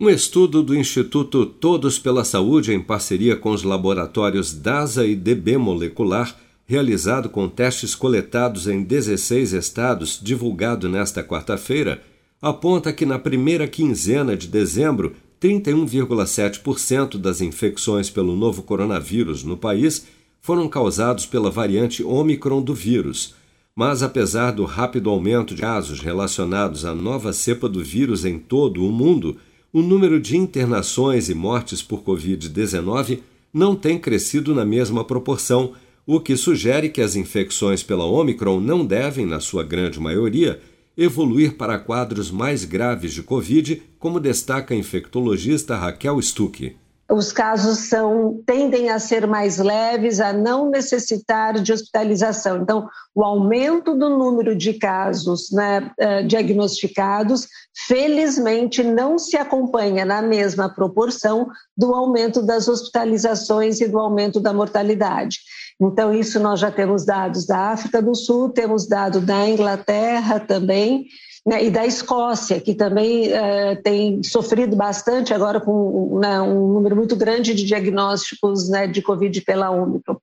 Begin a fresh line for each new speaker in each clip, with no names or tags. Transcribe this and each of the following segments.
Um estudo do Instituto Todos pela Saúde, em parceria com os laboratórios DASA e DB Molecular, realizado com testes coletados em 16 estados, divulgado nesta quarta-feira, aponta que na primeira quinzena de dezembro, 31,7% das infecções pelo novo coronavírus no país foram causados pela variante Omicron do vírus. Mas, apesar do rápido aumento de casos relacionados à nova cepa do vírus em todo o mundo, o número de internações e mortes por Covid-19 não tem crescido na mesma proporção, o que sugere que as infecções pela Omicron não devem, na sua grande maioria, evoluir para quadros mais graves de Covid, como destaca a infectologista Raquel Stuck
os casos são, tendem a ser mais leves, a não necessitar de hospitalização. Então, o aumento do número de casos né, uh, diagnosticados, felizmente, não se acompanha na mesma proporção do aumento das hospitalizações e do aumento da mortalidade. Então, isso nós já temos dados da África do Sul, temos dado da Inglaterra também, né, e da Escócia, que também é, tem sofrido bastante agora com né, um número muito grande de diagnósticos né, de Covid pela Ômicron.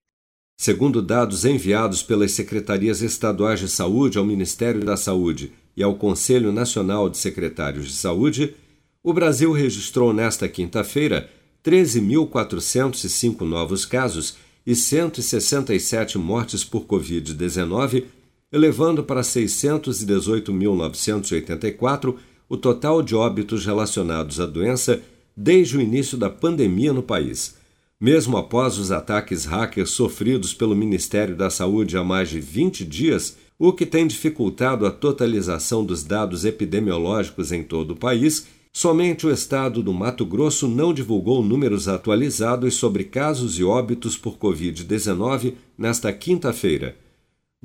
Segundo dados enviados pelas secretarias estaduais de saúde ao Ministério da Saúde e ao Conselho Nacional de Secretários de Saúde, o Brasil registrou nesta quinta-feira 13.405 novos casos e 167 mortes por Covid-19 elevando para 618.984 o total de óbitos relacionados à doença desde o início da pandemia no país. Mesmo após os ataques hackers sofridos pelo Ministério da Saúde há mais de 20 dias, o que tem dificultado a totalização dos dados epidemiológicos em todo o país, somente o estado do Mato Grosso não divulgou números atualizados sobre casos e óbitos por Covid-19 nesta quinta-feira.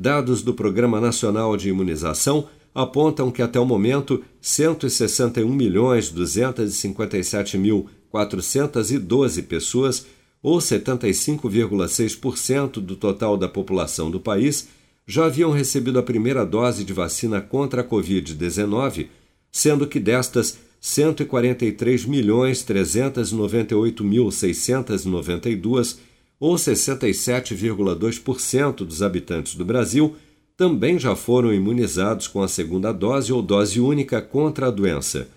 Dados do Programa Nacional de Imunização apontam que até o momento 161.257.412 pessoas, ou 75,6% do total da população do país, já haviam recebido a primeira dose de vacina contra a Covid-19, sendo que destas 143.398.692 ou 67,2% dos habitantes do Brasil, também já foram imunizados com a segunda dose ou dose única contra a doença.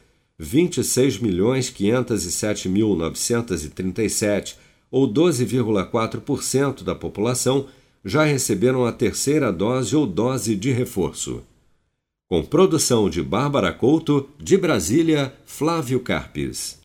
26.507.937, ou 12,4% da população, já receberam a terceira dose ou dose de reforço. Com produção de Bárbara Couto, de Brasília, Flávio Carpes.